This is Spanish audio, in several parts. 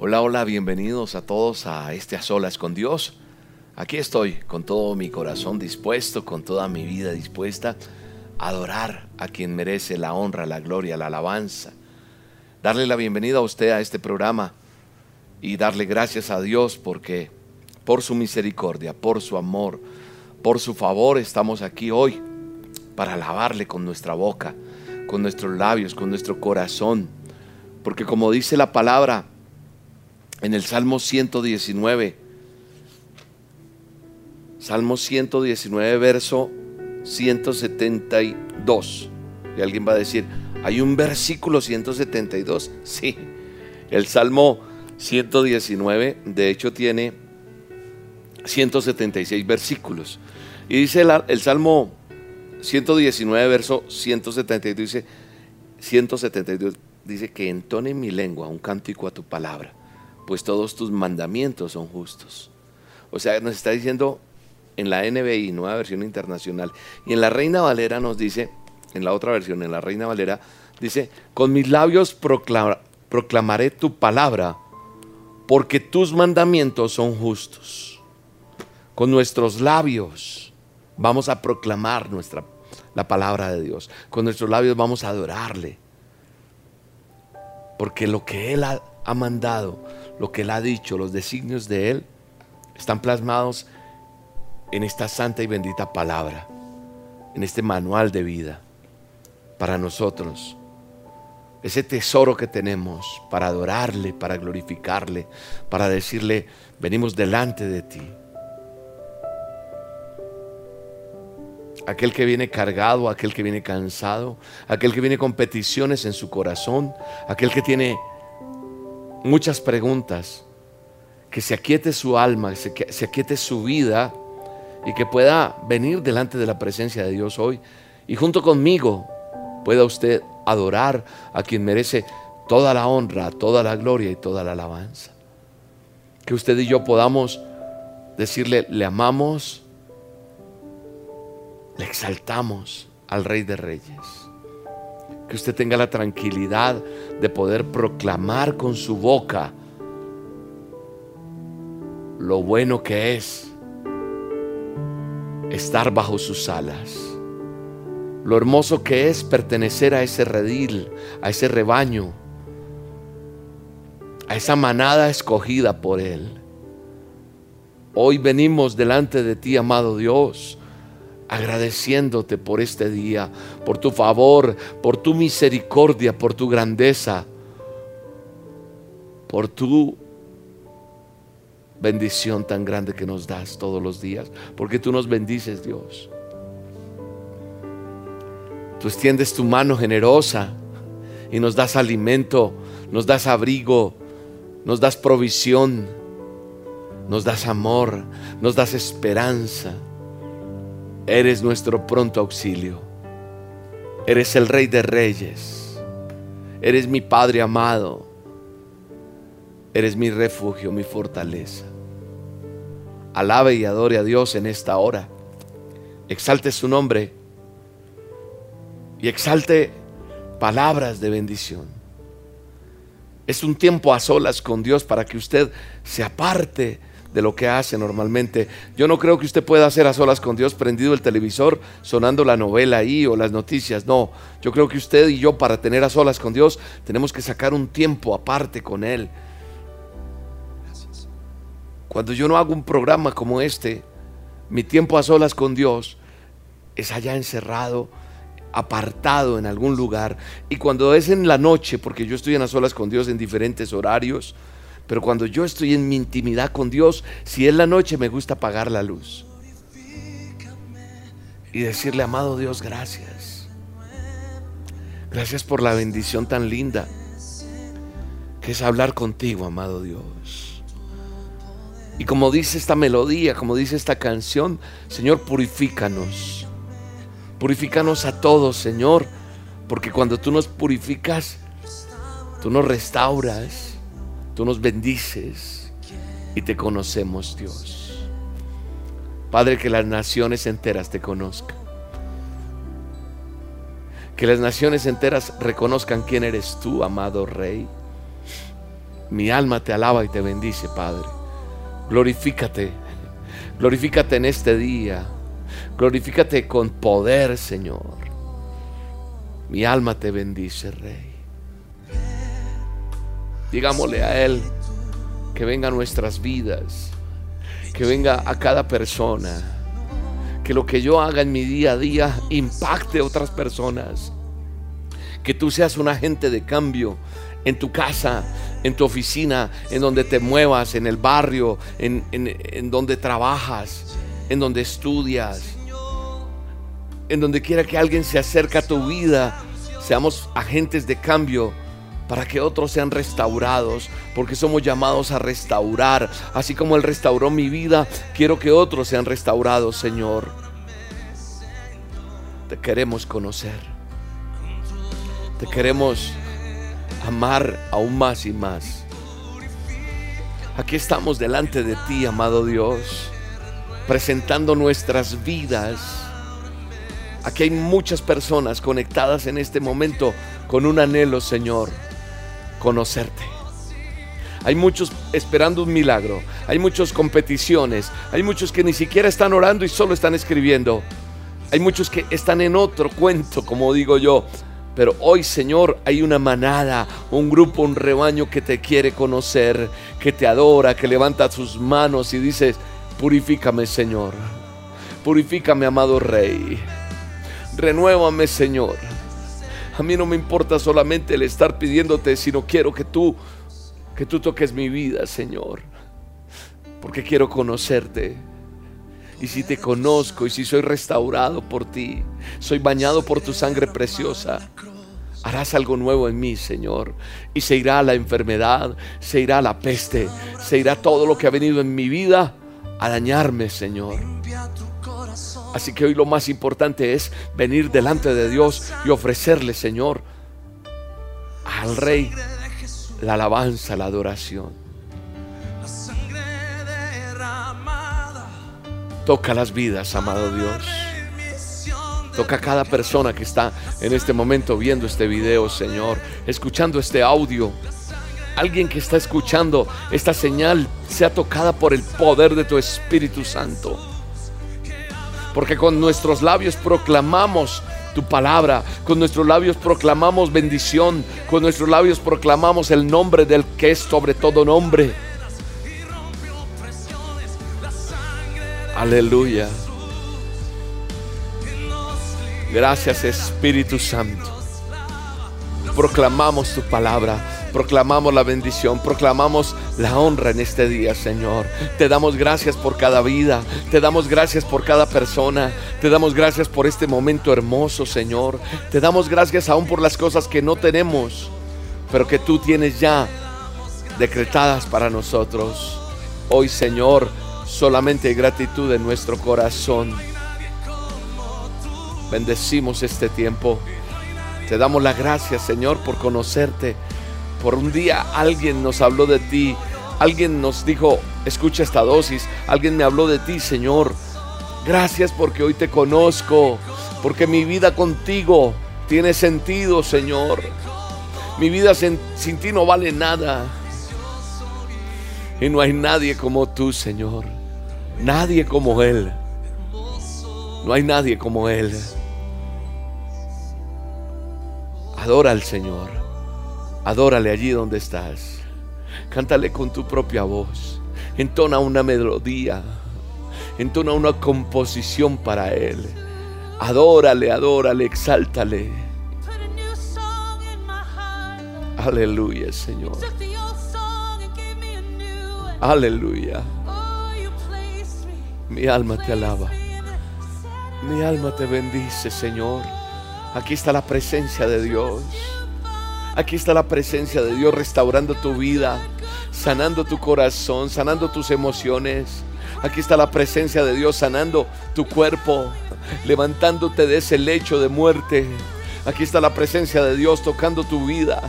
Hola, hola, bienvenidos a todos a este A Solas con Dios. Aquí estoy con todo mi corazón dispuesto, con toda mi vida dispuesta a adorar a quien merece la honra, la gloria, la alabanza. Darle la bienvenida a usted a este programa y darle gracias a Dios porque por su misericordia, por su amor, por su favor estamos aquí hoy para alabarle con nuestra boca, con nuestros labios, con nuestro corazón. Porque como dice la palabra, en el Salmo 119. Salmo 119, verso 172. Y alguien va a decir, ¿hay un versículo 172? Sí. El Salmo 119, de hecho, tiene 176 versículos. Y dice el, Salmo 119, verso 172, dice, 172, dice que entone mi lengua un cántico a tu palabra pues todos tus mandamientos son justos. O sea, nos está diciendo en la NBI, nueva versión internacional, y en la Reina Valera nos dice, en la otra versión, en la Reina Valera, dice, con mis labios proclamaré tu palabra, porque tus mandamientos son justos. Con nuestros labios vamos a proclamar nuestra, la palabra de Dios. Con nuestros labios vamos a adorarle. Porque lo que Él ha, ha mandado, lo que Él ha dicho, los designios de Él, están plasmados en esta santa y bendita palabra, en este manual de vida para nosotros. Ese tesoro que tenemos para adorarle, para glorificarle, para decirle, venimos delante de ti. Aquel que viene cargado, aquel que viene cansado, aquel que viene con peticiones en su corazón, aquel que tiene muchas preguntas, que se aquiete su alma, que se aquiete su vida y que pueda venir delante de la presencia de Dios hoy. Y junto conmigo pueda usted adorar a quien merece toda la honra, toda la gloria y toda la alabanza. Que usted y yo podamos decirle, le amamos, le exaltamos al Rey de Reyes que usted tenga la tranquilidad de poder proclamar con su boca lo bueno que es estar bajo sus alas, lo hermoso que es pertenecer a ese redil, a ese rebaño, a esa manada escogida por Él. Hoy venimos delante de ti, amado Dios, agradeciéndote por este día, por tu favor, por tu misericordia, por tu grandeza, por tu bendición tan grande que nos das todos los días, porque tú nos bendices, Dios. Tú extiendes tu mano generosa y nos das alimento, nos das abrigo, nos das provisión, nos das amor, nos das esperanza. Eres nuestro pronto auxilio. Eres el Rey de Reyes. Eres mi Padre amado. Eres mi refugio, mi fortaleza. Alabe y adore a Dios en esta hora. Exalte su nombre y exalte palabras de bendición. Es un tiempo a solas con Dios para que usted se aparte de lo que hace normalmente. Yo no creo que usted pueda hacer a solas con Dios prendido el televisor, sonando la novela ahí o las noticias. No, yo creo que usted y yo para tener a solas con Dios tenemos que sacar un tiempo aparte con Él. Cuando yo no hago un programa como este, mi tiempo a solas con Dios es allá encerrado, apartado en algún lugar. Y cuando es en la noche, porque yo estoy en a solas con Dios en diferentes horarios, pero cuando yo estoy en mi intimidad con Dios, si es la noche, me gusta apagar la luz. Y decirle, amado Dios, gracias. Gracias por la bendición tan linda que es hablar contigo, amado Dios. Y como dice esta melodía, como dice esta canción, Señor, purifícanos. Purifícanos a todos, Señor, porque cuando tú nos purificas, tú nos restauras Tú nos bendices y te conocemos, Dios. Padre, que las naciones enteras te conozcan. Que las naciones enteras reconozcan quién eres tú, amado Rey. Mi alma te alaba y te bendice, Padre. Glorifícate. Glorifícate en este día. Glorifícate con poder, Señor. Mi alma te bendice, Rey. Digámosle a Él que venga a nuestras vidas, que venga a cada persona, que lo que yo haga en mi día a día impacte a otras personas, que tú seas un agente de cambio en tu casa, en tu oficina, en donde te muevas, en el barrio, en, en donde trabajas, en donde estudias, en donde quiera que alguien se acerque a tu vida, seamos agentes de cambio para que otros sean restaurados, porque somos llamados a restaurar. Así como Él restauró mi vida, quiero que otros sean restaurados, Señor. Te queremos conocer. Te queremos amar aún más y más. Aquí estamos delante de ti, amado Dios, presentando nuestras vidas. Aquí hay muchas personas conectadas en este momento con un anhelo, Señor, conocerte. Hay muchos esperando un milagro, hay muchos competiciones, hay muchos que ni siquiera están orando y solo están escribiendo. Hay muchos que están en otro cuento, como digo yo, pero hoy, Señor, hay una manada, un grupo, un rebaño que te quiere conocer, que te adora, que levanta sus manos y dices, purifícame, Señor. Purifícame, amado Rey. Renuévame, Señor. A mí no me importa solamente el estar pidiéndote, sino quiero que tú, que tú toques mi vida, Señor. Porque quiero conocerte. Y si te conozco y si soy restaurado por ti, soy bañado por tu sangre preciosa, harás algo nuevo en mí, Señor. Y se irá la enfermedad, se irá la peste, se irá todo lo que ha venido en mi vida a dañarme, Señor. Así que hoy lo más importante es venir delante de Dios y ofrecerle, Señor, al Rey la alabanza, la adoración. Toca las vidas, amado Dios. Toca a cada persona que está en este momento viendo este video, Señor, escuchando este audio. Alguien que está escuchando esta señal sea tocada por el poder de tu Espíritu Santo. Porque con nuestros labios proclamamos tu palabra, con nuestros labios proclamamos bendición, con nuestros labios proclamamos el nombre del que es sobre todo nombre. Aleluya. Gracias Espíritu Santo. Proclamamos tu palabra, proclamamos la bendición, proclamamos la honra en este día, Señor. Te damos gracias por cada vida, te damos gracias por cada persona, te damos gracias por este momento hermoso, Señor. Te damos gracias aún por las cosas que no tenemos, pero que tú tienes ya decretadas para nosotros. Hoy, Señor, solamente gratitud en nuestro corazón. Bendecimos este tiempo. Te damos la gracias, Señor, por conocerte. Por un día alguien nos habló de ti. Alguien nos dijo, escucha esta dosis. Alguien me habló de ti, Señor. Gracias porque hoy te conozco. Porque mi vida contigo tiene sentido, Señor. Mi vida sin, sin ti no vale nada. Y no hay nadie como tú, Señor. Nadie como Él. No hay nadie como Él. Adora al Señor. Adórale allí donde estás. Cántale con tu propia voz. Entona una melodía. Entona una composición para Él. Adórale, adórale, exáltale. Aleluya, Señor. Aleluya. Mi alma te alaba. Mi alma te bendice, Señor. Aquí está la presencia de Dios. Aquí está la presencia de Dios restaurando tu vida, sanando tu corazón, sanando tus emociones. Aquí está la presencia de Dios sanando tu cuerpo, levantándote de ese lecho de muerte. Aquí está la presencia de Dios tocando tu vida.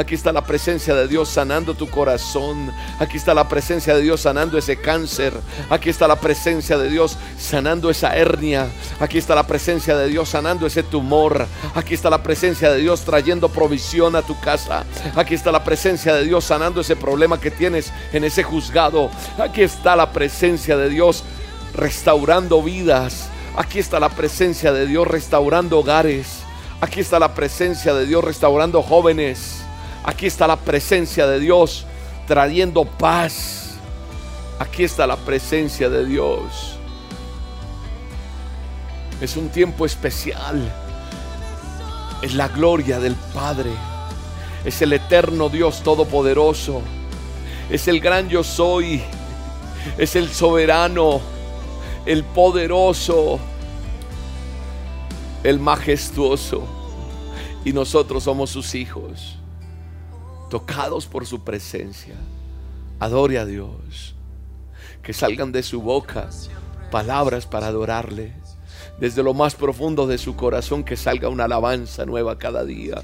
Aquí está la presencia de Dios sanando tu corazón. Aquí está la presencia de Dios sanando ese cáncer. Aquí está la presencia de Dios sanando esa hernia. Aquí está la presencia de Dios sanando ese tumor. Aquí está la presencia de Dios trayendo provisión a tu casa. Aquí está la presencia de Dios sanando ese problema que tienes en ese juzgado. Aquí está la presencia de Dios restaurando vidas. Aquí está la presencia de Dios restaurando hogares. Aquí está la presencia de Dios restaurando jóvenes. Aquí está la presencia de Dios trayendo paz. Aquí está la presencia de Dios. Es un tiempo especial. Es la gloria del Padre. Es el eterno Dios todopoderoso. Es el gran yo soy. Es el soberano. El poderoso el majestuoso. Y nosotros somos sus hijos, tocados por su presencia. Adore a Dios. Que salgan de su boca palabras para adorarle. Desde lo más profundo de su corazón que salga una alabanza nueva cada día.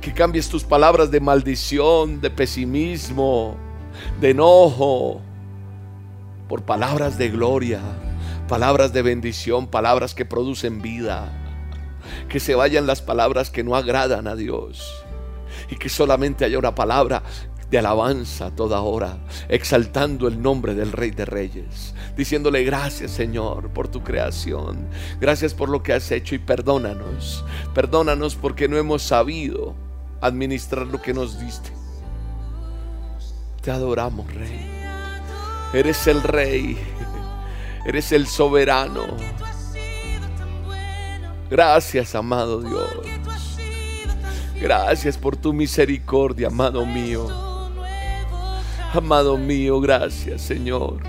Que cambies tus palabras de maldición, de pesimismo, de enojo, por palabras de gloria palabras de bendición, palabras que producen vida. Que se vayan las palabras que no agradan a Dios. Y que solamente haya una palabra de alabanza toda hora, exaltando el nombre del Rey de Reyes, diciéndole gracias Señor por tu creación, gracias por lo que has hecho y perdónanos, perdónanos porque no hemos sabido administrar lo que nos diste. Te adoramos Rey, eres el Rey Eres el soberano. Gracias, amado Dios. Gracias por tu misericordia, amado mío. Amado mío, gracias, Señor.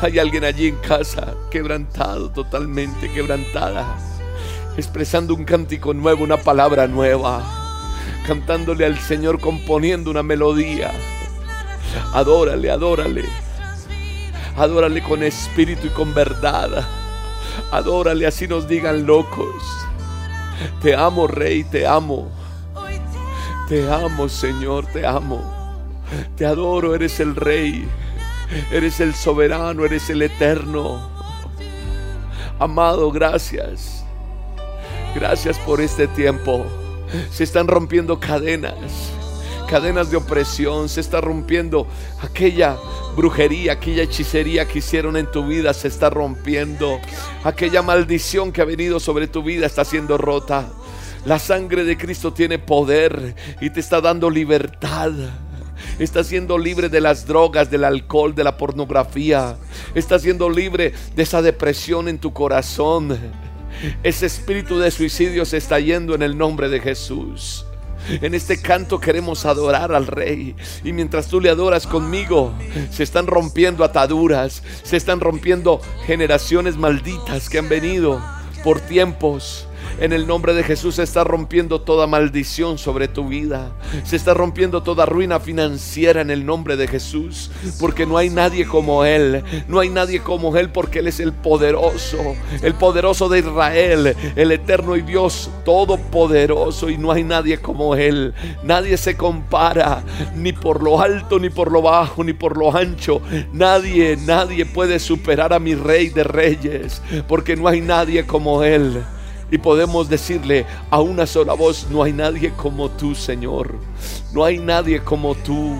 Hay alguien allí en casa quebrantado, totalmente quebrantada, expresando un cántico nuevo, una palabra nueva, cantándole al Señor, componiendo una melodía. Adórale, adórale. Adórale con espíritu y con verdad. Adórale así nos digan locos. Te amo, Rey, te amo. Te amo, Señor, te amo. Te adoro, eres el Rey. Eres el soberano, eres el eterno. Amado, gracias. Gracias por este tiempo. Se están rompiendo cadenas cadenas de opresión, se está rompiendo aquella brujería, aquella hechicería que hicieron en tu vida, se está rompiendo. Aquella maldición que ha venido sobre tu vida está siendo rota. La sangre de Cristo tiene poder y te está dando libertad. Estás siendo libre de las drogas, del alcohol, de la pornografía. Estás siendo libre de esa depresión en tu corazón. Ese espíritu de suicidio se está yendo en el nombre de Jesús. En este canto queremos adorar al Rey. Y mientras tú le adoras conmigo, se están rompiendo ataduras, se están rompiendo generaciones malditas que han venido por tiempos en el nombre de Jesús se está rompiendo toda maldición sobre tu vida. Se está rompiendo toda ruina financiera en el nombre de Jesús. Porque no hay nadie como Él. No hay nadie como Él porque Él es el poderoso. El poderoso de Israel. El eterno y Dios todopoderoso. Y no hay nadie como Él. Nadie se compara. Ni por lo alto, ni por lo bajo, ni por lo ancho. Nadie, nadie puede superar a mi Rey de Reyes. Porque no hay nadie como Él y podemos decirle a una sola voz, no hay nadie como tú, Señor. No hay nadie como tú.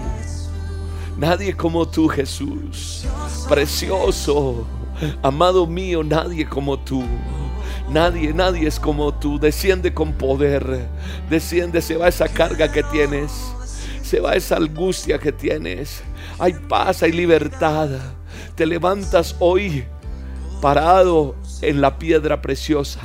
Nadie como tú, Jesús. Precioso. Amado mío, nadie como tú. Nadie, nadie es como tú. Desciende con poder. Desciende, se va esa carga que tienes. Se va esa angustia que tienes. Hay paz, hay libertad. Te levantas hoy parado en la piedra preciosa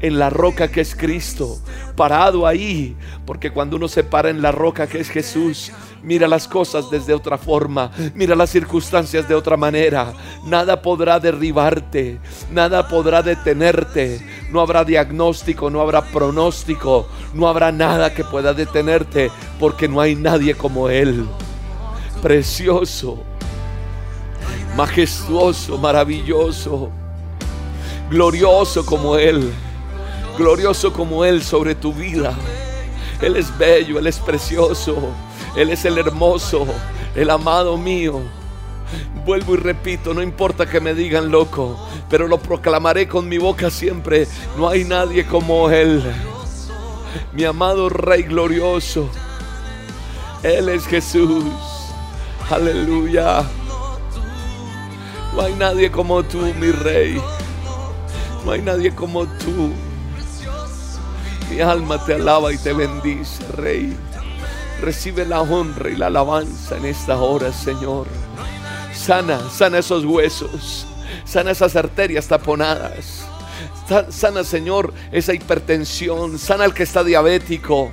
en la roca que es Cristo, parado ahí, porque cuando uno se para en la roca que es Jesús, mira las cosas desde otra forma, mira las circunstancias de otra manera. Nada podrá derribarte, nada podrá detenerte. No habrá diagnóstico, no habrá pronóstico, no habrá nada que pueda detenerte, porque no hay nadie como Él. Precioso, majestuoso, maravilloso, glorioso como Él glorioso como Él sobre tu vida. Él es bello, Él es precioso, Él es el hermoso, el amado mío. Vuelvo y repito, no importa que me digan loco, pero lo proclamaré con mi boca siempre. No hay nadie como Él. Mi amado Rey glorioso. Él es Jesús. Aleluya. No hay nadie como tú, mi Rey. No hay nadie como tú. Mi alma te alaba y te bendice, Rey. Recibe la honra y la alabanza en esta hora, Señor. Sana, sana esos huesos. Sana esas arterias taponadas. Sana, Señor, esa hipertensión. Sana al que está diabético.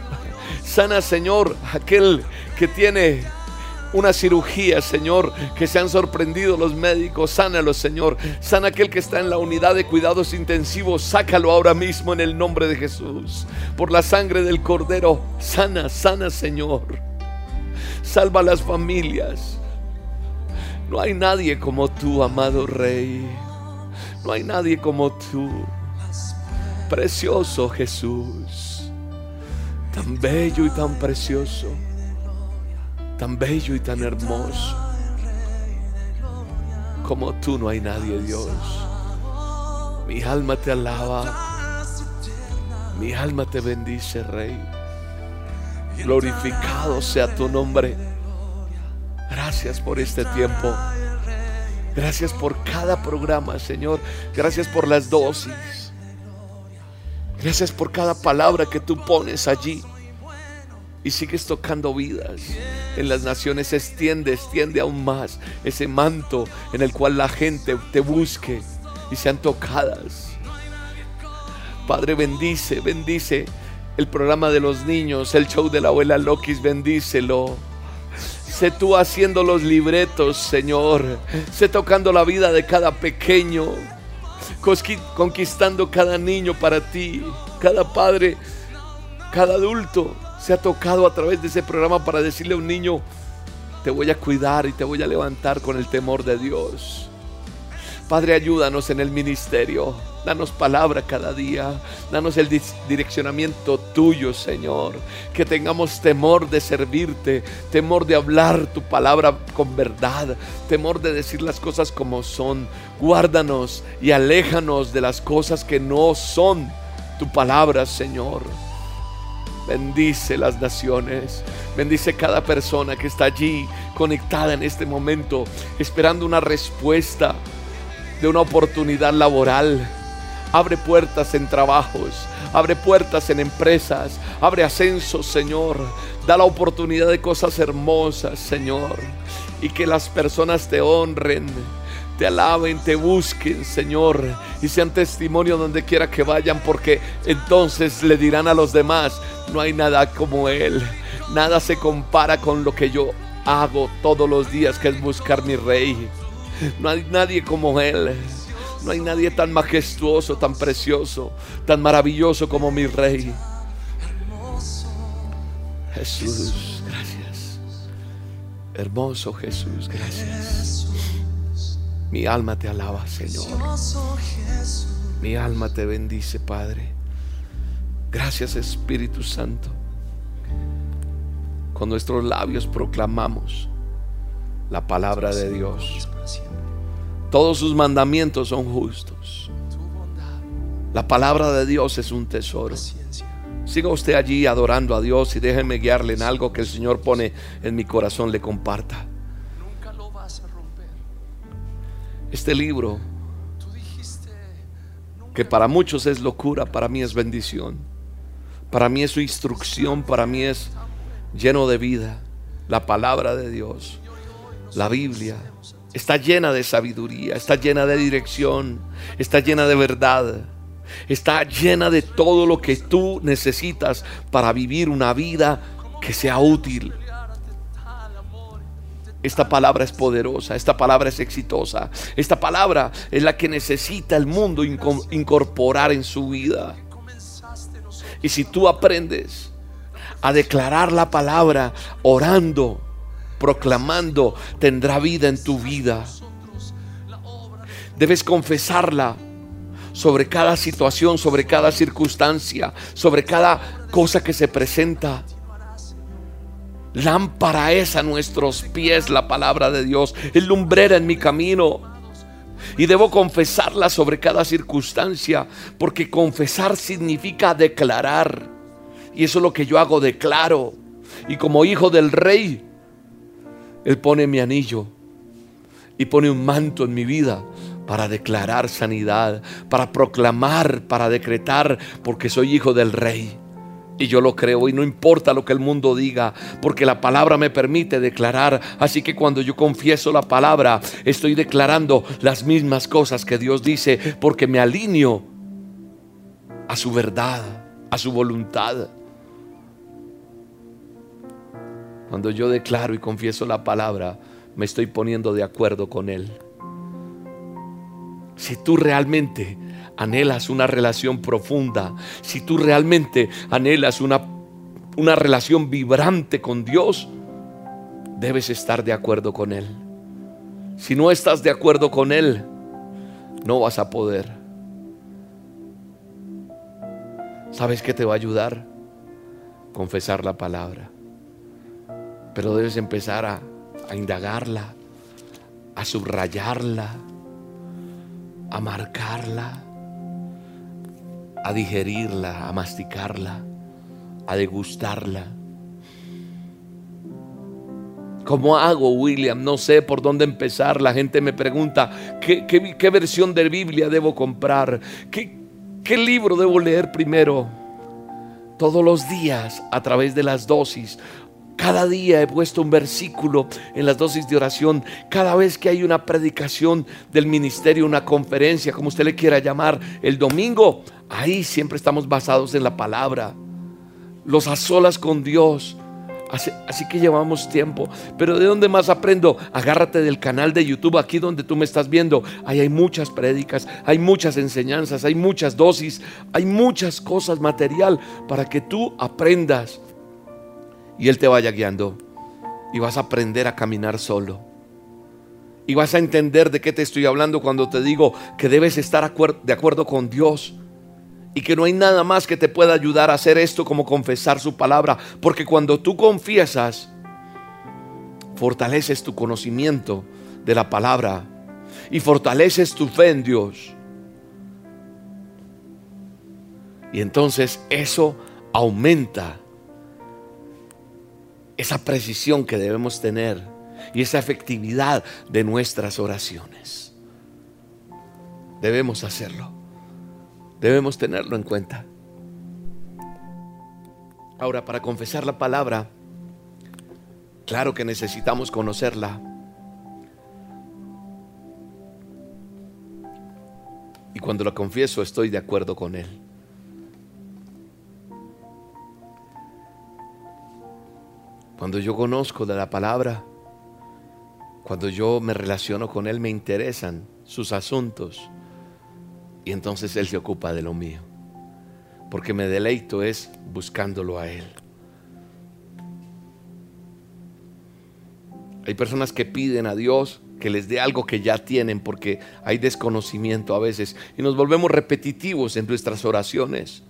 Sana, Señor, aquel que tiene una cirugía, Señor, que se han sorprendido los médicos. Sánalo, Señor. Sana aquel que está en la unidad de cuidados intensivos. Sácalo ahora mismo en el nombre de Jesús. Por la sangre del Cordero. Sana, sana, Señor. Salva a las familias. No hay nadie como tú, amado Rey. No hay nadie como tú. Precioso Jesús. Tan bello y tan precioso tan bello y tan hermoso. Como tú no hay nadie, Dios. Mi alma te alaba. Mi alma te bendice, Rey. Glorificado sea tu nombre. Gracias por este tiempo. Gracias por cada programa, Señor. Gracias por las dosis. Gracias por cada palabra que tú pones allí y sigues tocando vidas. En las naciones extiende, extiende aún más ese manto en el cual la gente te busque y sean tocadas. Padre, bendice, bendice el programa de los niños, el show de la abuela Lokis, bendícelo. Sé tú haciendo los libretos, Señor. Sé tocando la vida de cada pequeño, conquistando cada niño para ti, cada padre, cada adulto se ha tocado a través de ese programa para decirle a un niño, te voy a cuidar y te voy a levantar con el temor de Dios. Padre, ayúdanos en el ministerio. Danos palabra cada día. Danos el direccionamiento tuyo, Señor. Que tengamos temor de servirte, temor de hablar tu palabra con verdad, temor de decir las cosas como son. Guárdanos y aléjanos de las cosas que no son tu palabra, Señor. Bendice las naciones. Bendice cada persona que está allí conectada en este momento, esperando una respuesta de una oportunidad laboral. Abre puertas en trabajos, abre puertas en empresas, abre ascensos, Señor. Da la oportunidad de cosas hermosas, Señor. Y que las personas te honren te alaben, te busquen, Señor, y sean testimonio donde quiera que vayan, porque entonces le dirán a los demás, no hay nada como Él, nada se compara con lo que yo hago todos los días, que es buscar mi rey. No hay nadie como Él. No hay nadie tan majestuoso, tan precioso, tan maravilloso como mi rey. Jesús, gracias. Hermoso Jesús, gracias. Mi alma te alaba, Señor. Mi alma te bendice, Padre. Gracias, Espíritu Santo. Con nuestros labios proclamamos la palabra de Dios. Todos sus mandamientos son justos. La palabra de Dios es un tesoro. Siga usted allí adorando a Dios y déjeme guiarle en algo que el Señor pone en mi corazón, le comparta. Este libro, que para muchos es locura, para mí es bendición. Para mí es su instrucción, para mí es lleno de vida. La palabra de Dios, la Biblia, está llena de sabiduría, está llena de dirección, está llena de verdad. Está llena de todo lo que tú necesitas para vivir una vida que sea útil, esta palabra es poderosa, esta palabra es exitosa, esta palabra es la que necesita el mundo incorporar en su vida. Y si tú aprendes a declarar la palabra orando, proclamando, tendrá vida en tu vida. Debes confesarla sobre cada situación, sobre cada circunstancia, sobre cada cosa que se presenta. Lámpara es a nuestros pies la palabra de Dios, es lumbrera en mi camino. Y debo confesarla sobre cada circunstancia, porque confesar significa declarar. Y eso es lo que yo hago, declaro. Y como hijo del rey, Él pone mi anillo y pone un manto en mi vida para declarar sanidad, para proclamar, para decretar, porque soy hijo del rey. Y yo lo creo y no importa lo que el mundo diga, porque la palabra me permite declarar. Así que cuando yo confieso la palabra, estoy declarando las mismas cosas que Dios dice, porque me alineo a su verdad, a su voluntad. Cuando yo declaro y confieso la palabra, me estoy poniendo de acuerdo con Él. Si tú realmente anhelas una relación profunda, si tú realmente anhelas una, una relación vibrante con Dios, debes estar de acuerdo con Él. Si no estás de acuerdo con Él, no vas a poder. ¿Sabes qué te va a ayudar? Confesar la palabra. Pero debes empezar a, a indagarla, a subrayarla, a marcarla a digerirla, a masticarla, a degustarla. ¿Cómo hago, William? No sé por dónde empezar. La gente me pregunta, ¿qué, versión de Biblia debo comprar? ¿Qué, ¿Qué libro debo leer primero? Todos los días, a través de las dosis, cada día he puesto un versículo en las dosis de oración. Cada vez que hay una predicación del ministerio, una conferencia, como usted le quiera llamar, el domingo, ahí siempre estamos basados en la palabra. Los a solas con Dios. Así, que llevamos tiempo. Pero ¿de dónde más aprendo? Agárrate del canal de YouTube, aquí donde tú me estás viendo. Ahí hay muchas prédicas, hay muchas enseñanzas, hay muchas dosis, hay muchas cosas material para que tú aprendas y Él te vaya guiando. Y vas a aprender a caminar solo. Y vas a entender de qué te estoy hablando cuando te digo que debes estar de acuerdo con Dios. Y que no hay nada más que te pueda ayudar a hacer esto como confesar su palabra. Porque cuando tú confiesas, fortaleces tu conocimiento de la palabra. Y fortaleces tu fe en Dios. Y entonces eso aumenta esa precisión que debemos tener y esa efectividad de nuestras oraciones. Debemos hacerlo. Debemos tenerlo en cuenta. Ahora, para confesar la palabra, claro que necesitamos conocerla. Y cuando la confieso estoy de acuerdo con Él. Cuando yo conozco de la palabra, cuando yo me relaciono con Él, me interesan sus asuntos. Y entonces Él se ocupa de lo mío. Porque me deleito es buscándolo a Él. Hay personas que piden a Dios que les dé algo que ya tienen porque hay desconocimiento a veces y nos volvemos repetitivos en nuestras oraciones.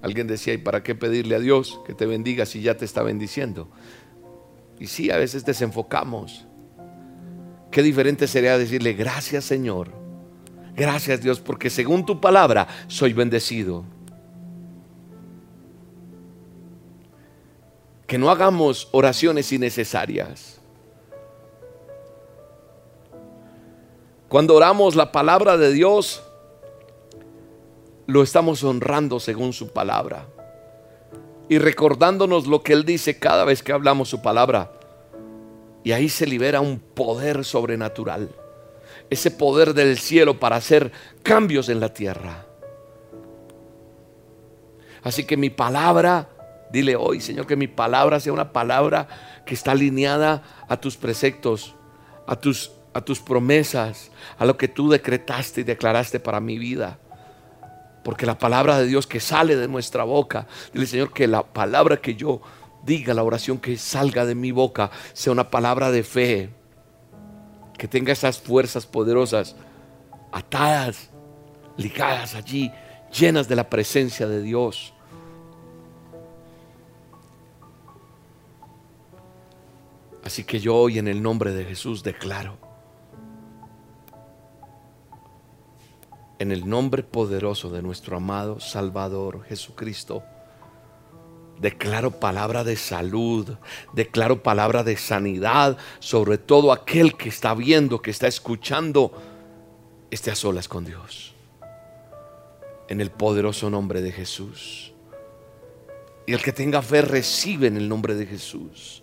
Alguien decía, ¿y para qué pedirle a Dios que te bendiga si ya te está bendiciendo? Y sí, a veces desenfocamos. Qué diferente sería decirle, gracias Señor, gracias Dios, porque según tu palabra soy bendecido. Que no hagamos oraciones innecesarias. Cuando oramos la palabra de Dios, lo estamos honrando según su palabra. Y recordándonos lo que Él dice cada vez que hablamos su palabra. Y ahí se libera un poder sobrenatural. Ese poder del cielo para hacer cambios en la tierra. Así que mi palabra, dile hoy, Señor, que mi palabra sea una palabra que está alineada a tus preceptos, a tus, a tus promesas, a lo que tú decretaste y declaraste para mi vida. Porque la palabra de Dios que sale de nuestra boca, dile Señor que la palabra que yo diga, la oración que salga de mi boca, sea una palabra de fe. que tenga esas fuerzas poderosas atadas, ligadas allí, llenas de la presencia de Dios. Así que yo hoy en el nombre de Jesús declaro, en el nombre poderoso de nuestro amado Salvador Jesucristo, declaro palabra de salud, declaro palabra de sanidad sobre todo aquel que está viendo, que está escuchando, esté a solas con Dios. En el poderoso nombre de Jesús. Y el que tenga fe recibe en el nombre de Jesús.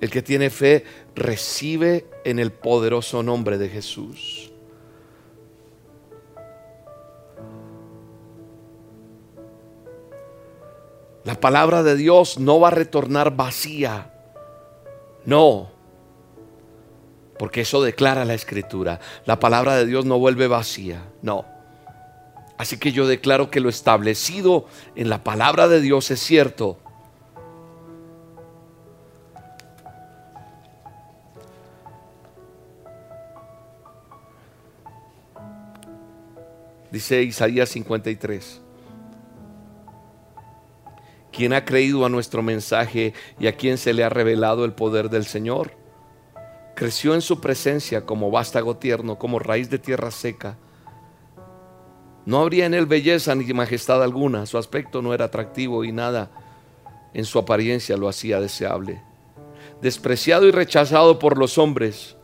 El que tiene fe recibe en el poderoso nombre de Jesús. La palabra de Dios no va a retornar vacía. No. Porque eso declara la escritura. La palabra de Dios no vuelve vacía. No. Así que yo declaro que lo establecido en la palabra de Dios es cierto. Dice Isaías 53. ¿Quién ha creído a nuestro mensaje y a quién se le ha revelado el poder del Señor? Creció en su presencia como vástago tierno, como raíz de tierra seca. No habría en él belleza ni majestad alguna, su aspecto no era atractivo y nada en su apariencia lo hacía deseable. Despreciado y rechazado por los hombres,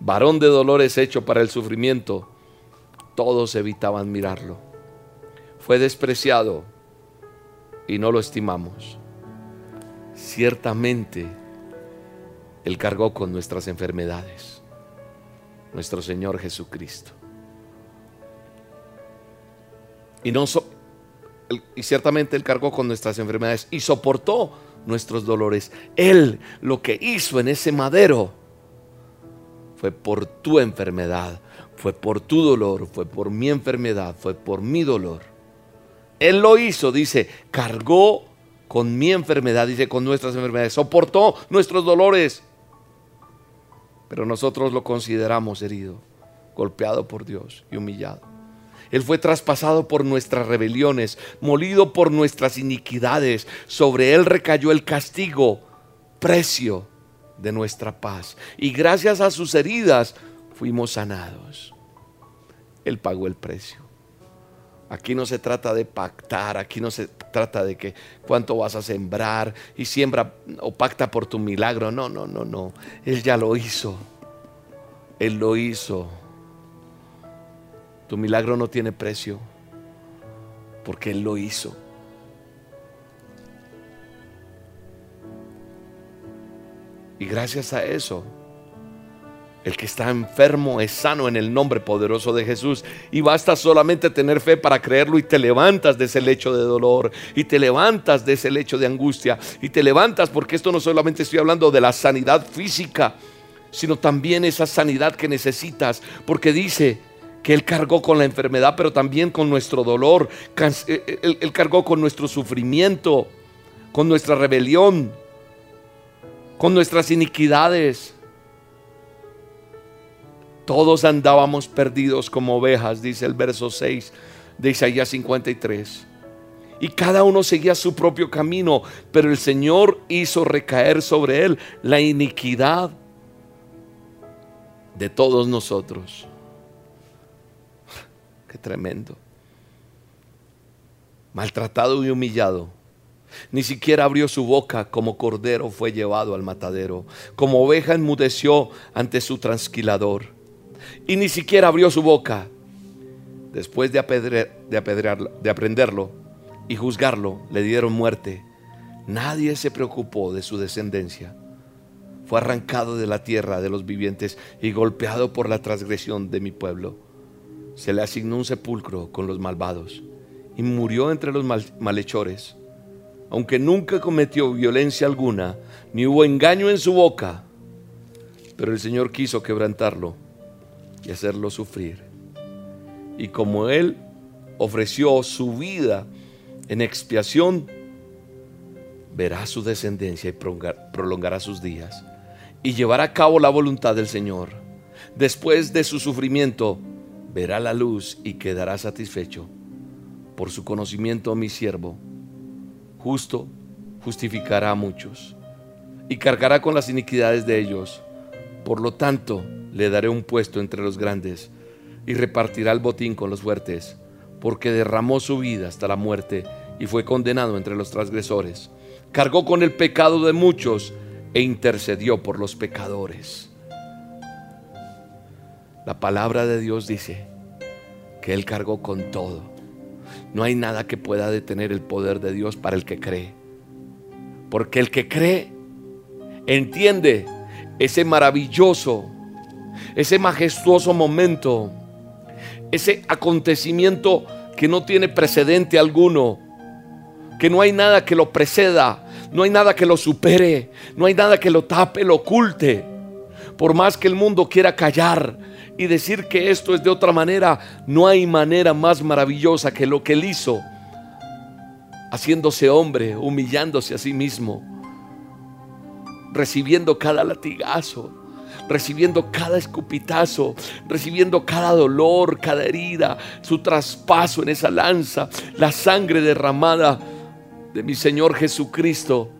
varón de dolores hecho para el sufrimiento, todos evitaban mirarlo. Fue despreciado y no lo estimamos. Ciertamente, Él cargó con nuestras enfermedades, nuestro Señor Jesucristo. Y, no y ciertamente Él cargó con nuestras enfermedades y soportó nuestros dolores. Él lo que hizo en ese madero fue por tu enfermedad, fue por tu dolor, fue por mi enfermedad, fue por mi dolor. Él lo hizo, dice, cargó con mi enfermedad, dice, con nuestras enfermedades, soportó nuestros dolores. Pero nosotros lo consideramos herido, golpeado por Dios y humillado. Él fue traspasado por nuestras rebeliones, molido por nuestras iniquidades. Sobre Él recayó el castigo, precio de nuestra paz. Y gracias a sus heridas fuimos sanados. Él pagó el precio. Aquí no se trata de pactar, aquí no se trata de que cuánto vas a sembrar y siembra o pacta por tu milagro. No, no, no, no. Él ya lo hizo. Él lo hizo. Tu milagro no tiene precio porque Él lo hizo. Y gracias a eso, el que está enfermo es sano en el nombre poderoso de Jesús. Y basta solamente tener fe para creerlo y te levantas de ese lecho de dolor. Y te levantas de ese lecho de angustia. Y te levantas porque esto no solamente estoy hablando de la sanidad física, sino también esa sanidad que necesitas. Porque dice que Él cargó con la enfermedad, pero también con nuestro dolor. Eh, eh, Él, él cargó con nuestro sufrimiento, con nuestra rebelión con nuestras iniquidades. Todos andábamos perdidos como ovejas, dice el verso 6 de Isaías 53. Y cada uno seguía su propio camino, pero el Señor hizo recaer sobre él la iniquidad de todos nosotros. Qué tremendo. Maltratado y humillado ni siquiera abrió su boca como cordero fue llevado al matadero, como oveja enmudeció ante su transquilador. Y ni siquiera abrió su boca. Después de, de, de aprenderlo y juzgarlo, le dieron muerte. Nadie se preocupó de su descendencia. Fue arrancado de la tierra de los vivientes y golpeado por la transgresión de mi pueblo. Se le asignó un sepulcro con los malvados y murió entre los malhechores aunque nunca cometió violencia alguna, ni hubo engaño en su boca, pero el Señor quiso quebrantarlo y hacerlo sufrir. Y como Él ofreció su vida en expiación, verá su descendencia y prolongará sus días y llevará a cabo la voluntad del Señor. Después de su sufrimiento, verá la luz y quedará satisfecho. Por su conocimiento, mi siervo, justo, justificará a muchos y cargará con las iniquidades de ellos. Por lo tanto, le daré un puesto entre los grandes y repartirá el botín con los fuertes, porque derramó su vida hasta la muerte y fue condenado entre los transgresores. Cargó con el pecado de muchos e intercedió por los pecadores. La palabra de Dios dice que Él cargó con todo. No hay nada que pueda detener el poder de Dios para el que cree. Porque el que cree entiende ese maravilloso, ese majestuoso momento, ese acontecimiento que no tiene precedente alguno, que no hay nada que lo preceda, no hay nada que lo supere, no hay nada que lo tape, lo oculte. Por más que el mundo quiera callar y decir que esto es de otra manera, no hay manera más maravillosa que lo que él hizo, haciéndose hombre, humillándose a sí mismo, recibiendo cada latigazo, recibiendo cada escupitazo, recibiendo cada dolor, cada herida, su traspaso en esa lanza, la sangre derramada de mi Señor Jesucristo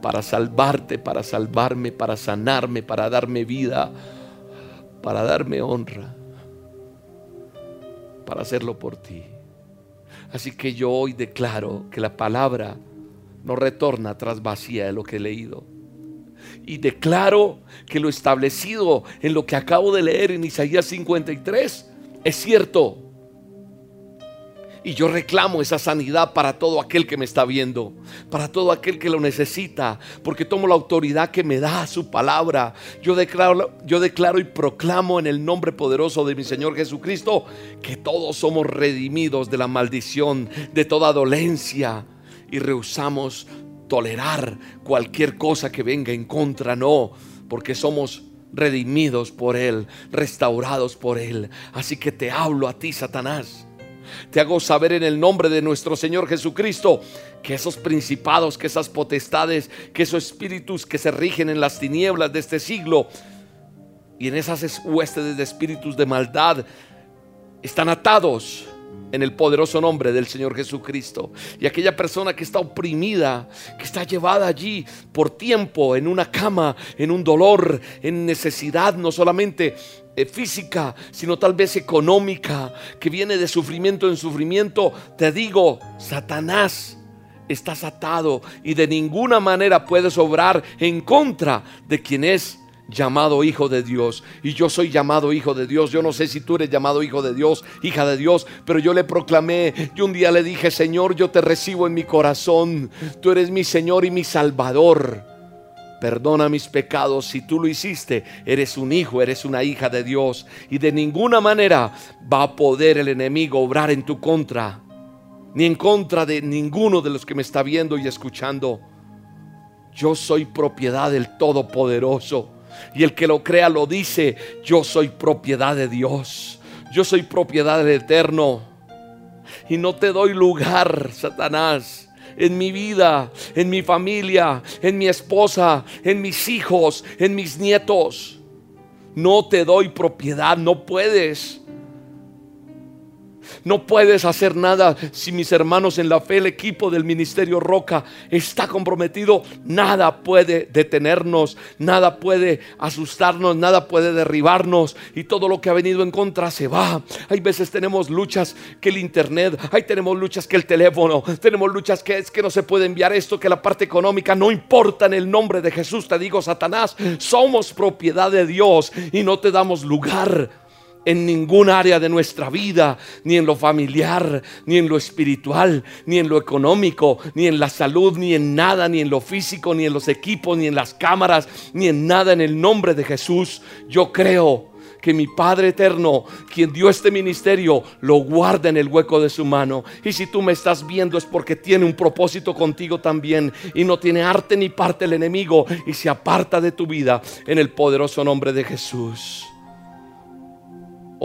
para salvarte, para salvarme, para sanarme, para darme vida, para darme honra, para hacerlo por ti. Así que yo hoy declaro que la palabra no retorna tras vacía de lo que he leído. Y declaro que lo establecido en lo que acabo de leer en Isaías 53 es cierto. Y yo reclamo esa sanidad para todo aquel que me está viendo, para todo aquel que lo necesita, porque tomo la autoridad que me da su palabra. Yo declaro, yo declaro y proclamo en el nombre poderoso de mi Señor Jesucristo que todos somos redimidos de la maldición, de toda dolencia y rehusamos tolerar cualquier cosa que venga en contra, no, porque somos redimidos por Él, restaurados por Él. Así que te hablo a ti, Satanás te hago saber en el nombre de nuestro Señor Jesucristo que esos principados, que esas potestades, que esos espíritus que se rigen en las tinieblas de este siglo y en esas huestes de espíritus de maldad están atados en el poderoso nombre del Señor Jesucristo. Y aquella persona que está oprimida, que está llevada allí por tiempo, en una cama, en un dolor, en necesidad, no solamente eh, física, sino tal vez económica, que viene de sufrimiento en sufrimiento, te digo, Satanás, estás atado y de ninguna manera puedes obrar en contra de quien es llamado hijo de Dios. Y yo soy llamado hijo de Dios. Yo no sé si tú eres llamado hijo de Dios, hija de Dios, pero yo le proclamé, yo un día le dije, Señor, yo te recibo en mi corazón. Tú eres mi Señor y mi Salvador perdona mis pecados. Si tú lo hiciste, eres un hijo, eres una hija de Dios. Y de ninguna manera va a poder el enemigo obrar en tu contra, ni en contra de ninguno de los que me está viendo y escuchando. Yo soy propiedad del Todopoderoso. Y el que lo crea lo dice, yo soy propiedad de Dios. Yo soy propiedad del Eterno. Y no te doy lugar, Satanás en mi vida, en mi familia, en mi esposa, en mis hijos, en mis nietos. No te doy propiedad, no puedes. No puedes hacer nada si mis hermanos en la fe, el equipo del Ministerio Roca está comprometido. Nada puede detenernos, nada puede asustarnos, nada puede derribarnos y todo lo que ha venido en contra se va. Hay veces tenemos luchas que el internet, hay tenemos luchas que el teléfono, tenemos luchas que es que no se puede enviar esto, que la parte económica no importa en el nombre de Jesús. Te digo, Satanás, somos propiedad de Dios y no te damos lugar en ningún área de nuestra vida, ni en lo familiar, ni en lo espiritual, ni en lo económico, ni en la salud, ni en nada, ni en lo físico, ni en los equipos, ni en las cámaras, ni en nada en el nombre de Jesús. Yo creo que mi Padre eterno, quien dio este ministerio, lo guarda en el hueco de su mano. Y si tú me estás viendo es porque tiene un propósito contigo también y no tiene arte ni parte el enemigo y se aparta de tu vida en el poderoso nombre de Jesús.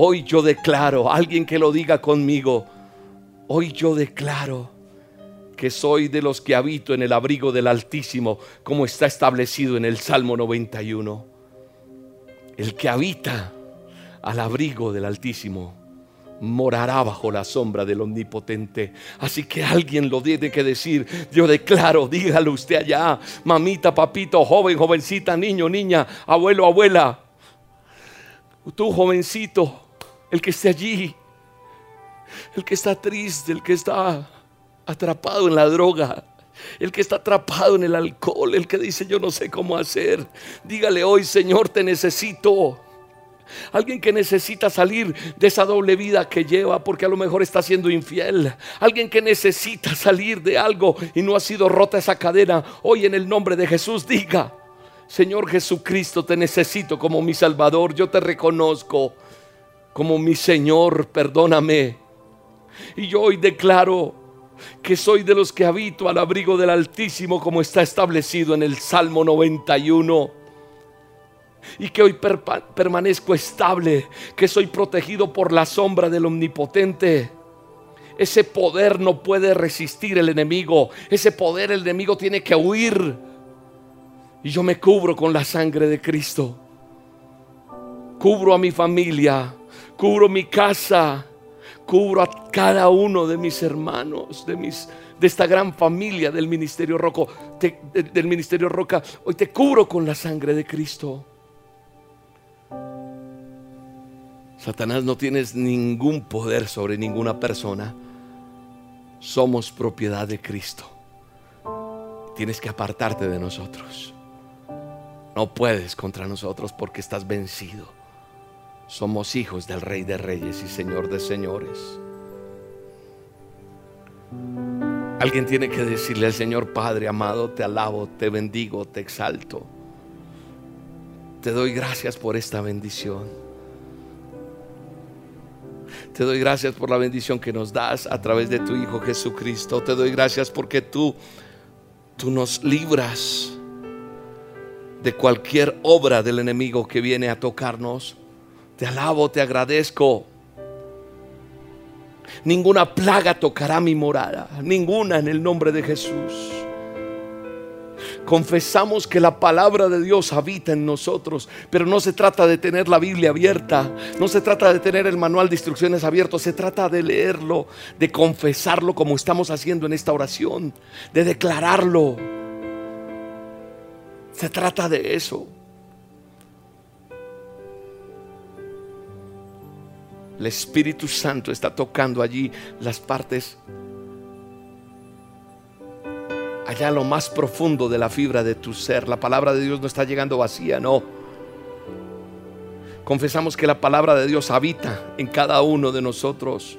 Hoy yo declaro, alguien que lo diga conmigo, hoy yo declaro que soy de los que habito en el abrigo del Altísimo, como está establecido en el Salmo 91. El que habita al abrigo del Altísimo morará bajo la sombra del Omnipotente. Así que alguien lo tiene que decir. Yo declaro, dígalo usted allá, mamita, papito, joven, jovencita, niño, niña, abuelo, abuela. Tú, jovencito, el que esté allí, el que está triste, el que está atrapado en la droga, el que está atrapado en el alcohol, el que dice yo no sé cómo hacer. Dígale hoy, Señor, te necesito. Alguien que necesita salir de esa doble vida que lleva porque a lo mejor está siendo infiel. Alguien que necesita salir de algo y no ha sido rota esa cadena. Hoy en el nombre de Jesús diga, Señor Jesucristo, te necesito como mi Salvador. Yo te reconozco como mi Señor. Perdóname. Y yo hoy declaro que soy de los que habito al abrigo del Altísimo como está establecido en el Salmo 91. Y que hoy permanezco estable, que soy protegido por la sombra del Omnipotente. Ese poder no puede resistir el enemigo. Ese poder el enemigo tiene que huir. Y yo me cubro con la sangre de Cristo. Cubro a mi familia, cubro mi casa, cubro a cada uno de mis hermanos, de mis de esta gran familia del ministerio Roca, del ministerio Roca. Hoy te cubro con la sangre de Cristo. Satanás no tienes ningún poder sobre ninguna persona. Somos propiedad de Cristo. Tienes que apartarte de nosotros. No puedes contra nosotros porque estás vencido. Somos hijos del Rey de Reyes y Señor de Señores. Alguien tiene que decirle al Señor Padre amado, te alabo, te bendigo, te exalto. Te doy gracias por esta bendición. Te doy gracias por la bendición que nos das a través de tu Hijo Jesucristo. Te doy gracias porque tú, tú nos libras de cualquier obra del enemigo que viene a tocarnos. Te alabo, te agradezco. Ninguna plaga tocará mi morada, ninguna en el nombre de Jesús. Confesamos que la palabra de Dios habita en nosotros, pero no se trata de tener la Biblia abierta, no se trata de tener el manual de instrucciones abierto, se trata de leerlo, de confesarlo como estamos haciendo en esta oración, de declararlo. Se trata de eso. El Espíritu Santo está tocando allí las partes, allá lo más profundo de la fibra de tu ser. La palabra de Dios no está llegando vacía, no. Confesamos que la palabra de Dios habita en cada uno de nosotros.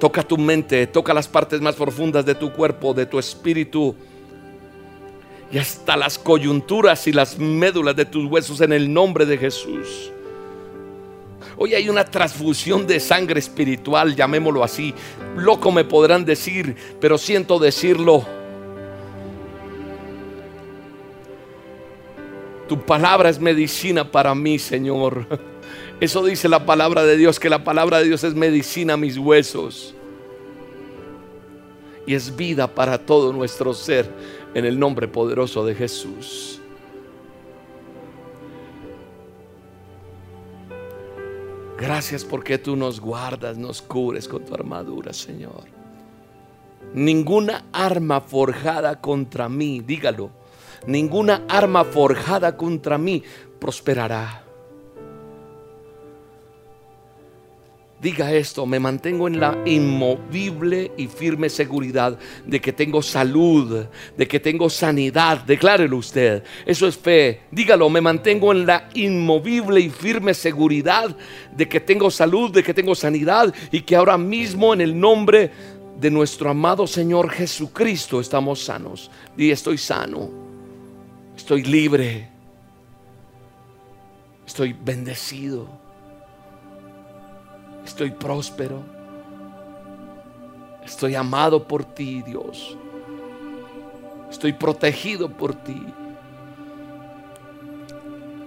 Toca tu mente, toca las partes más profundas de tu cuerpo, de tu espíritu y hasta las coyunturas y las médulas de tus huesos en el nombre de Jesús. Hoy hay una transfusión de sangre espiritual, llamémoslo así. Loco me podrán decir, pero siento decirlo. Tu palabra es medicina para mí, Señor. Eso dice la palabra de Dios, que la palabra de Dios es medicina a mis huesos. Y es vida para todo nuestro ser en el nombre poderoso de Jesús. Gracias porque tú nos guardas, nos cubres con tu armadura, Señor. Ninguna arma forjada contra mí, dígalo, ninguna arma forjada contra mí prosperará. Diga esto, me mantengo en la inmovible y firme seguridad de que tengo salud, de que tengo sanidad. Declárelo usted. Eso es fe. Dígalo, me mantengo en la inmovible y firme seguridad de que tengo salud, de que tengo sanidad y que ahora mismo en el nombre de nuestro amado Señor Jesucristo estamos sanos. Y estoy sano. Estoy libre. Estoy bendecido Estoy próspero. Estoy amado por ti, Dios. Estoy protegido por ti.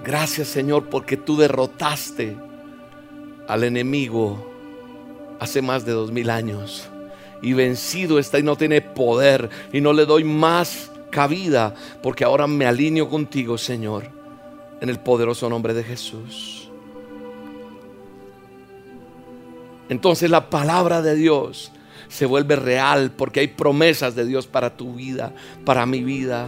Gracias, Señor, porque tú derrotaste al enemigo hace más de dos mil años. Y vencido está y no tiene poder. Y no le doy más cabida porque ahora me alineo contigo, Señor, en el poderoso nombre de Jesús. Entonces la palabra de Dios se vuelve real porque hay promesas de Dios para tu vida, para mi vida.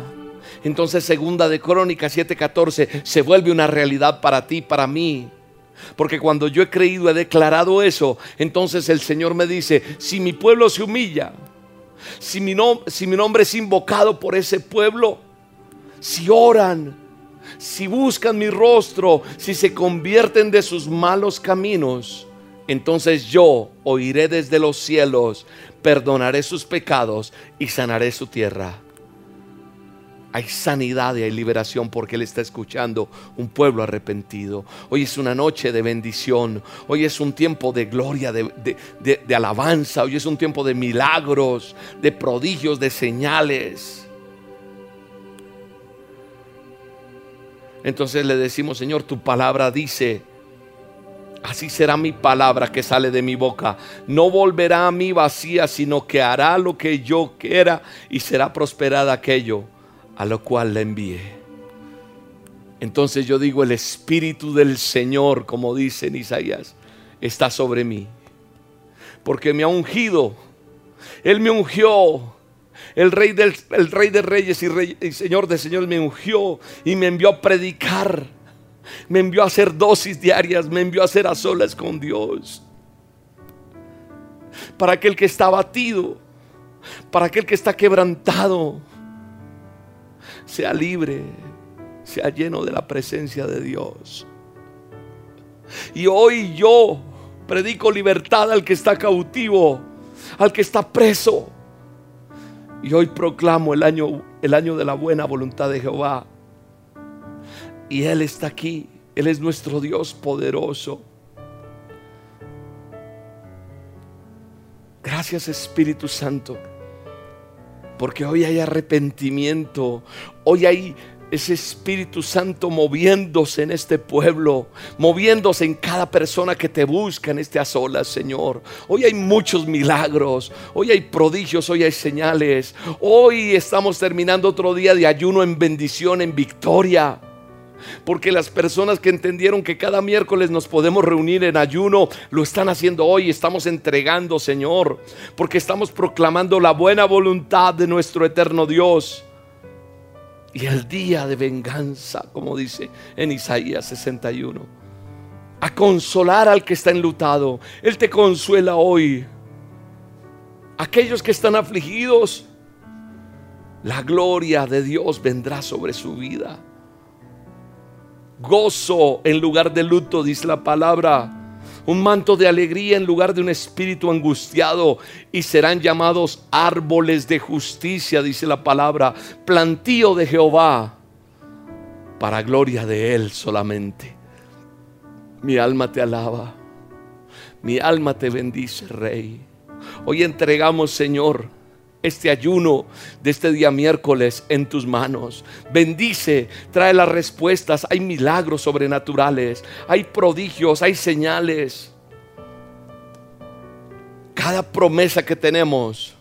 Entonces segunda de Crónicas 7:14 se vuelve una realidad para ti, para mí. Porque cuando yo he creído, he declarado eso, entonces el Señor me dice, si mi pueblo se humilla, si mi, si mi nombre es invocado por ese pueblo, si oran, si buscan mi rostro, si se convierten de sus malos caminos, entonces yo oiré desde los cielos, perdonaré sus pecados y sanaré su tierra hay sanidad y hay liberación porque Él está escuchando un pueblo arrepentido. Hoy es una noche de bendición, hoy es un tiempo de gloria, de, alabanza, hoy es un tiempo de milagros, de prodigios, de señales. Entonces le decimos, Señor, tu palabra dice, así será mi palabra que sale de mi boca. No volverá a mí vacía, sino que hará lo que yo quiera y será prosperada aquello a lo cual la envié. Entonces yo digo, el Espíritu del Señor, como dice en Isaías, está sobre mí. Porque me ha ungido. Él me ungió. El rey, del, el rey de reyes y, y Señor de señores me ungió y me envió a predicar. Me envió a hacer dosis diarias. Me envió a hacer a solas con Dios. Para aquel que está abatido. Para aquel que está quebrantado sea libre, sea lleno de la presencia de Dios. Y hoy yo predico libertad al que está cautivo, al que está preso. Y hoy proclamo el año, el año de la buena voluntad de Jehová. Y Él está aquí. Él es nuestro Dios poderoso. Gracias Espíritu Santo. Porque hoy hay arrepentimiento, hoy hay ese Espíritu Santo moviéndose en este pueblo, moviéndose en cada persona que te busca en este a solas, Señor. Hoy hay muchos milagros, hoy hay prodigios, hoy hay señales. Hoy estamos terminando otro día de ayuno en bendición, en victoria. Porque las personas que entendieron que cada miércoles nos podemos reunir en ayuno, lo están haciendo hoy. Estamos entregando, Señor. Porque estamos proclamando la buena voluntad de nuestro eterno Dios. Y el día de venganza, como dice en Isaías 61. A consolar al que está enlutado. Él te consuela hoy. Aquellos que están afligidos, la gloria de Dios vendrá sobre su vida gozo en lugar de luto, dice la palabra. Un manto de alegría en lugar de un espíritu angustiado. Y serán llamados árboles de justicia, dice la palabra. Plantío de Jehová. Para gloria de Él solamente. Mi alma te alaba. Mi alma te bendice, Rey. Hoy entregamos, Señor este ayuno de este día miércoles en tus manos. Bendice, trae las respuestas. Hay milagros sobrenaturales, hay prodigios, hay señales. Cada promesa que tenemos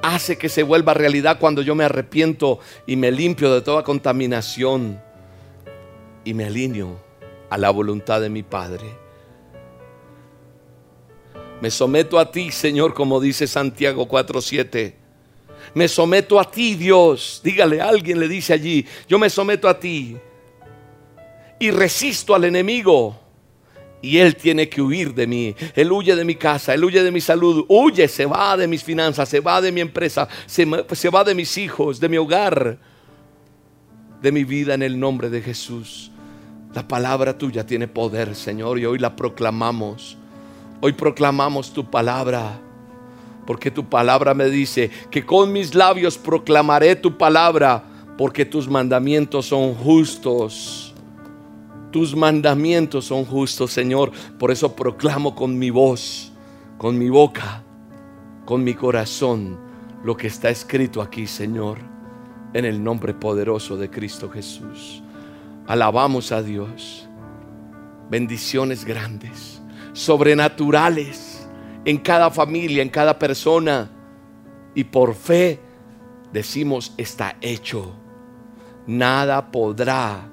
hace que se vuelva realidad cuando yo me arrepiento y me limpio de toda contaminación y me alineo a la voluntad de mi Padre. Me someto a ti, Señor, como dice Santiago 4:7. Me someto a ti, Dios. Dígale, alguien le dice allí, yo me someto a ti. Y resisto al enemigo. Y él tiene que huir de mí. Él huye de mi casa, él huye de mi salud, huye, se va de mis finanzas, se va de mi empresa, se, se va de mis hijos, de mi hogar, de mi vida en el nombre de Jesús. La palabra tuya tiene poder, Señor, y hoy la proclamamos. Hoy proclamamos tu palabra. Porque tu palabra me dice que con mis labios proclamaré tu palabra. Porque tus mandamientos son justos. Tus mandamientos son justos, Señor. Por eso proclamo con mi voz, con mi boca, con mi corazón lo que está escrito aquí, Señor. En el nombre poderoso de Cristo Jesús. Alabamos a Dios. Bendiciones grandes sobrenaturales en cada familia, en cada persona. Y por fe decimos, está hecho. Nada podrá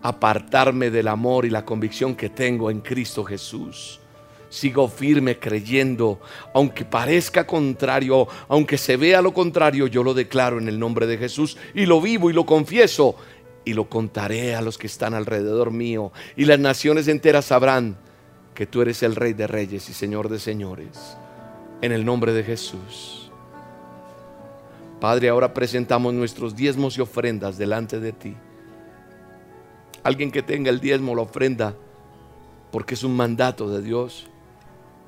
apartarme del amor y la convicción que tengo en Cristo Jesús. Sigo firme creyendo, aunque parezca contrario, aunque se vea lo contrario, yo lo declaro en el nombre de Jesús y lo vivo y lo confieso y lo contaré a los que están alrededor mío y las naciones enteras sabrán que tú eres el Rey de Reyes y Señor de Señores. En el nombre de Jesús. Padre, ahora presentamos nuestros diezmos y ofrendas delante de ti. Alguien que tenga el diezmo, la ofrenda, porque es un mandato de Dios.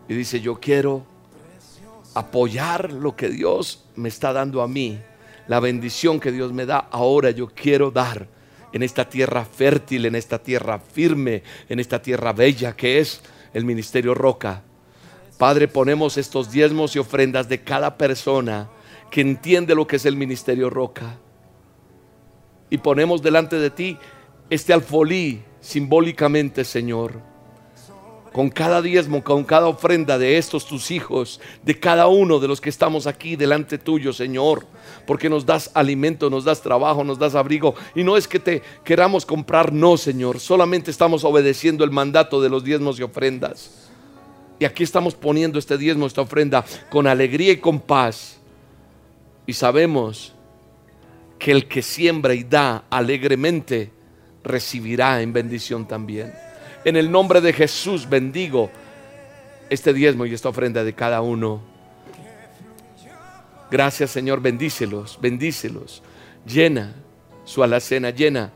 Y dice, yo quiero apoyar lo que Dios me está dando a mí, la bendición que Dios me da. Ahora yo quiero dar en esta tierra fértil, en esta tierra firme, en esta tierra bella que es el Ministerio Roca. Padre, ponemos estos diezmos y ofrendas de cada persona que entiende lo que es el Ministerio Roca. Y ponemos delante de ti este alfolí simbólicamente, Señor. Con cada diezmo, con cada ofrenda de estos tus hijos, de cada uno de los que estamos aquí delante tuyo, Señor. Porque nos das alimento, nos das trabajo, nos das abrigo. Y no es que te queramos comprar, no, Señor. Solamente estamos obedeciendo el mandato de los diezmos y ofrendas. Y aquí estamos poniendo este diezmo, esta ofrenda, con alegría y con paz. Y sabemos que el que siembra y da alegremente, recibirá en bendición también. En el nombre de Jesús bendigo este diezmo y esta ofrenda de cada uno. Gracias Señor, bendícelos, bendícelos. Llena su alacena, llena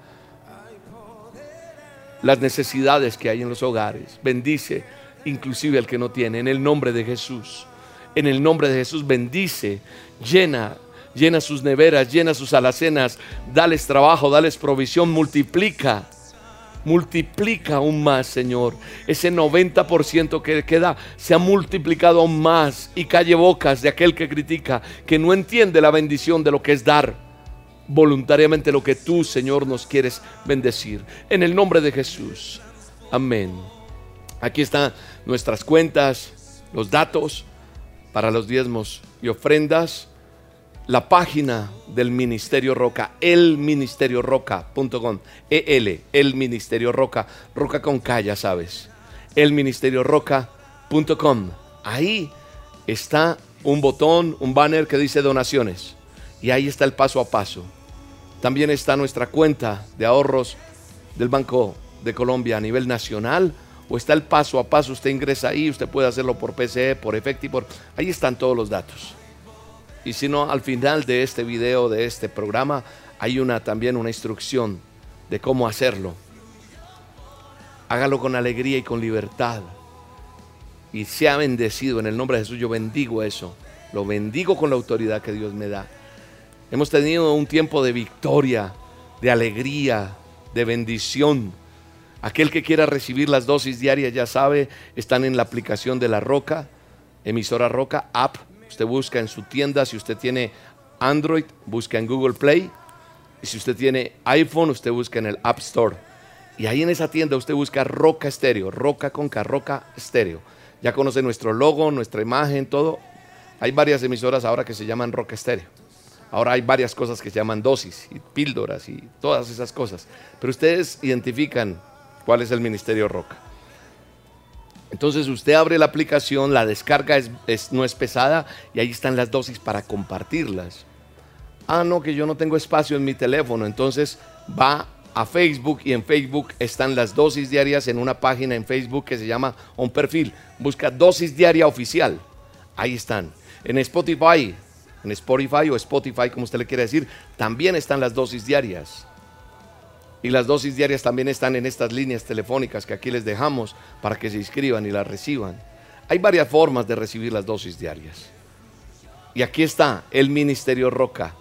las necesidades que hay en los hogares. Bendice inclusive al que no tiene. En el nombre de Jesús. En el nombre de Jesús bendice, llena llena sus neveras, llena sus alacenas, dales trabajo, dales provisión, multiplica. Multiplica aún más, Señor. Ese 90% que queda se ha multiplicado aún más y calle bocas de aquel que critica, que no entiende la bendición de lo que es dar voluntariamente lo que tú, Señor, nos quieres bendecir. En el nombre de Jesús. Amén. Aquí están nuestras cuentas, los datos para los diezmos y ofrendas la página del Ministerio Roca, elministerioroca.com, EL, el Ministerio Roca, Roca con ya sabes, elministerioroca.com. Ahí está un botón, un banner que dice donaciones y ahí está el paso a paso. También está nuestra cuenta de ahorros del Banco de Colombia a nivel nacional o está el paso a paso, usted ingresa ahí, usted puede hacerlo por PCE, por Efecti, por ahí están todos los datos. Y si no, al final de este video, de este programa, hay una, también una instrucción de cómo hacerlo. Hágalo con alegría y con libertad. Y sea bendecido en el nombre de Jesús. Yo bendigo eso. Lo bendigo con la autoridad que Dios me da. Hemos tenido un tiempo de victoria, de alegría, de bendición. Aquel que quiera recibir las dosis diarias, ya sabe, están en la aplicación de la Roca, emisora Roca, app Usted busca en su tienda, si usted tiene Android, busca en Google Play. Y si usted tiene iPhone, usted busca en el App Store. Y ahí en esa tienda usted busca Roca Estéreo, Roca con Roca Estéreo. Ya conoce nuestro logo, nuestra imagen, todo. Hay varias emisoras ahora que se llaman Roca Estéreo. Ahora hay varias cosas que se llaman dosis y píldoras y todas esas cosas. Pero ustedes identifican cuál es el Ministerio Roca. Entonces usted abre la aplicación, la descarga es, no es pesada y ahí están las dosis para compartirlas. Ah, no, que yo no tengo espacio en mi teléfono. Entonces va a Facebook y en Facebook están las dosis diarias en una página en Facebook que se llama Un Perfil. Busca dosis diaria oficial. Ahí están. En Spotify, en Spotify o Spotify, como usted le quiere decir, también están las dosis diarias. Y las dosis diarias también están en estas líneas telefónicas que aquí les dejamos para que se inscriban y las reciban. Hay varias formas de recibir las dosis diarias. Y aquí está el Ministerio Roca.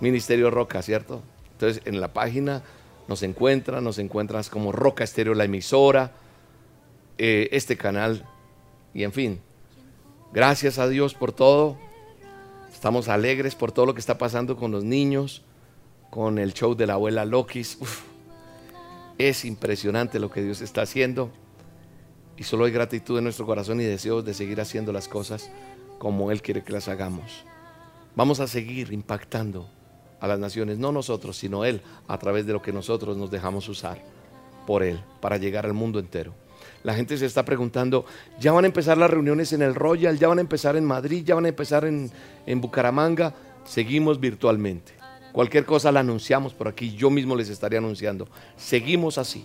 Ministerio Roca, ¿cierto? Entonces en la página nos encuentran, nos encuentras como Roca Estéreo, la emisora, eh, este canal y en fin. Gracias a Dios por todo. Estamos alegres por todo lo que está pasando con los niños con el show de la abuela Lokis. es impresionante lo que Dios está haciendo. Y solo hay gratitud en nuestro corazón y deseos de seguir haciendo las cosas como Él quiere que las hagamos. Vamos a seguir impactando a las naciones, no nosotros, sino Él, a través de lo que nosotros nos dejamos usar por Él, para llegar al mundo entero. La gente se está preguntando, ya van a empezar las reuniones en el Royal, ya van a empezar en Madrid, ya van a empezar en, en Bucaramanga. Seguimos virtualmente. Cualquier cosa la anunciamos por aquí, yo mismo les estaré anunciando. Seguimos así,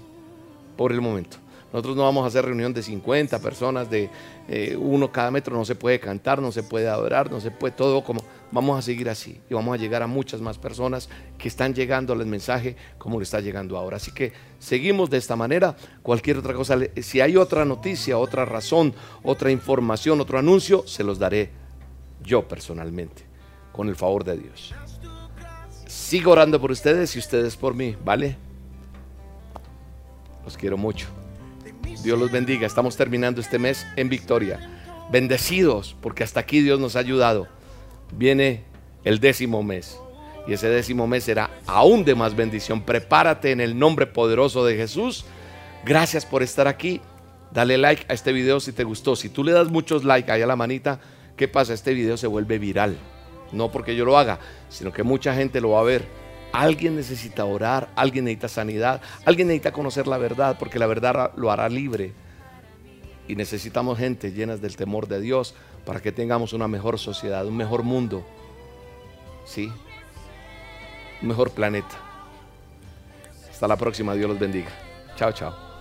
por el momento. Nosotros no vamos a hacer reunión de 50 personas, de eh, uno cada metro, no se puede cantar, no se puede adorar, no se puede todo como... Vamos a seguir así y vamos a llegar a muchas más personas que están llegando al mensaje como le está llegando ahora. Así que seguimos de esta manera. Cualquier otra cosa, si hay otra noticia, otra razón, otra información, otro anuncio, se los daré yo personalmente, con el favor de Dios. Sigo orando por ustedes y ustedes por mí, ¿vale? Los quiero mucho. Dios los bendiga. Estamos terminando este mes en victoria. Bendecidos porque hasta aquí Dios nos ha ayudado. Viene el décimo mes. Y ese décimo mes será aún de más bendición. Prepárate en el nombre poderoso de Jesús. Gracias por estar aquí. Dale like a este video si te gustó. Si tú le das muchos likes ahí a la manita, ¿qué pasa? Este video se vuelve viral. No porque yo lo haga, sino que mucha gente lo va a ver Alguien necesita orar, alguien necesita sanidad, alguien necesita conocer la verdad, porque la verdad lo hará libre. Y necesitamos gente llenas del temor de Dios para que tengamos una mejor sociedad, un mejor mundo. ¿Sí? Un mejor planeta. Hasta la próxima, Dios los bendiga. Chao, chao.